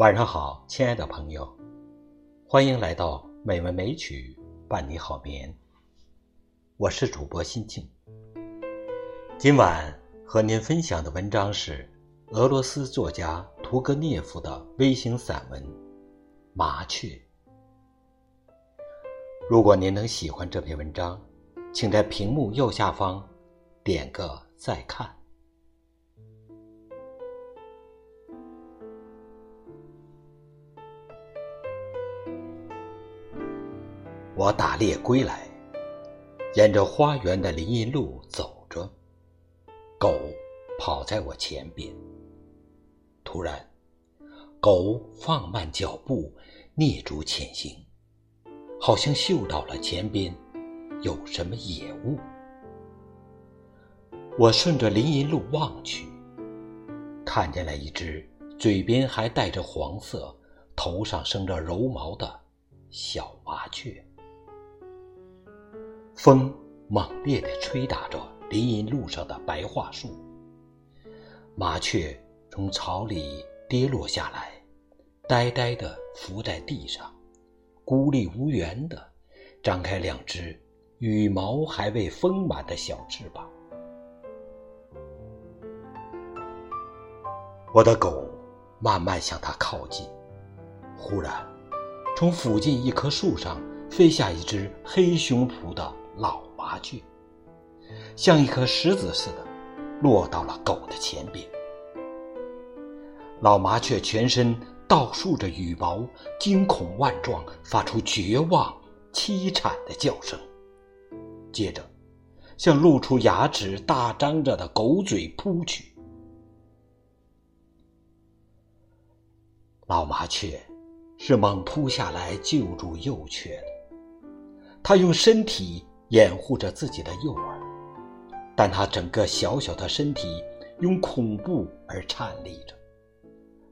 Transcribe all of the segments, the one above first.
晚上好，亲爱的朋友，欢迎来到美文美曲伴你好眠。我是主播心静。今晚和您分享的文章是俄罗斯作家屠格涅夫的微型散文《麻雀》。如果您能喜欢这篇文章，请在屏幕右下方点个再看。我打猎归来，沿着花园的林荫路走着，狗跑在我前边。突然，狗放慢脚步，蹑足前行，好像嗅到了前边有什么野物。我顺着林荫路望去，看见了一只嘴边还带着黄色、头上生着柔毛的小麻雀。风猛烈地吹打着林荫路上的白桦树，麻雀从草里跌落下来，呆呆地伏在地上，孤立无援地张开两只羽毛还未丰满的小翅膀。我的狗慢慢向它靠近，忽然，从附近一棵树上飞下一只黑熊蹼的。老麻雀像一颗石子似的落到了狗的前边。老麻雀全身倒竖着羽毛，惊恐万状，发出绝望凄惨的叫声。接着，向露出牙齿、大张着的狗嘴扑去。老麻雀是猛扑下来救助幼雀的，它用身体。掩护着自己的幼儿，但他整个小小的身体用恐怖而颤栗着，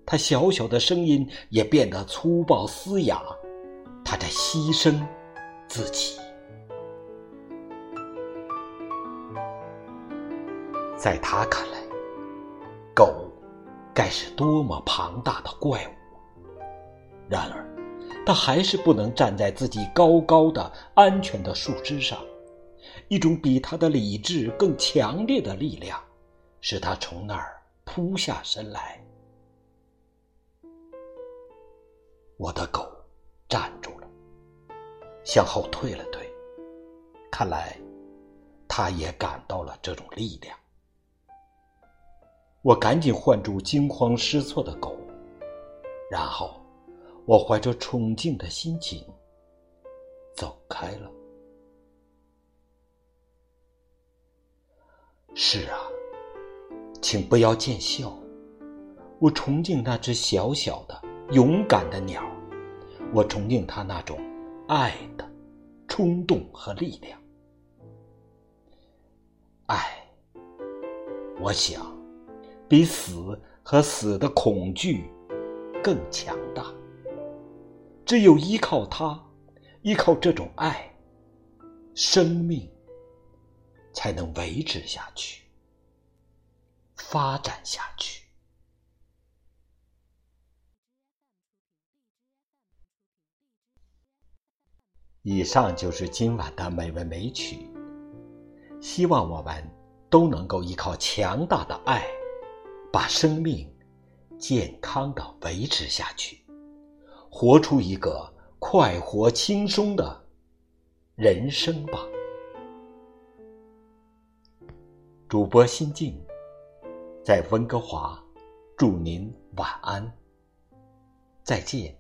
他小小的声音也变得粗暴嘶哑，他在牺牲自己。在他看来，狗该是多么庞大的怪物，然而。他还是不能站在自己高高的、安全的树枝上。一种比他的理智更强烈的力量，使他从那儿扑下身来。我的狗站住了，向后退了退。看来，他也感到了这种力量。我赶紧唤住惊慌失措的狗，然后。我怀着崇敬的心情走开了。是啊，请不要见笑。我崇敬那只小小的、勇敢的鸟，我崇敬它那种爱的冲动和力量。爱，我想，比死和死的恐惧更强大。只有依靠它，依靠这种爱，生命才能维持下去，发展下去。以上就是今晚的美文美曲，希望我们都能够依靠强大的爱，把生命健康的维持下去。活出一个快活轻松的人生吧。主播心静，在温哥华，祝您晚安，再见。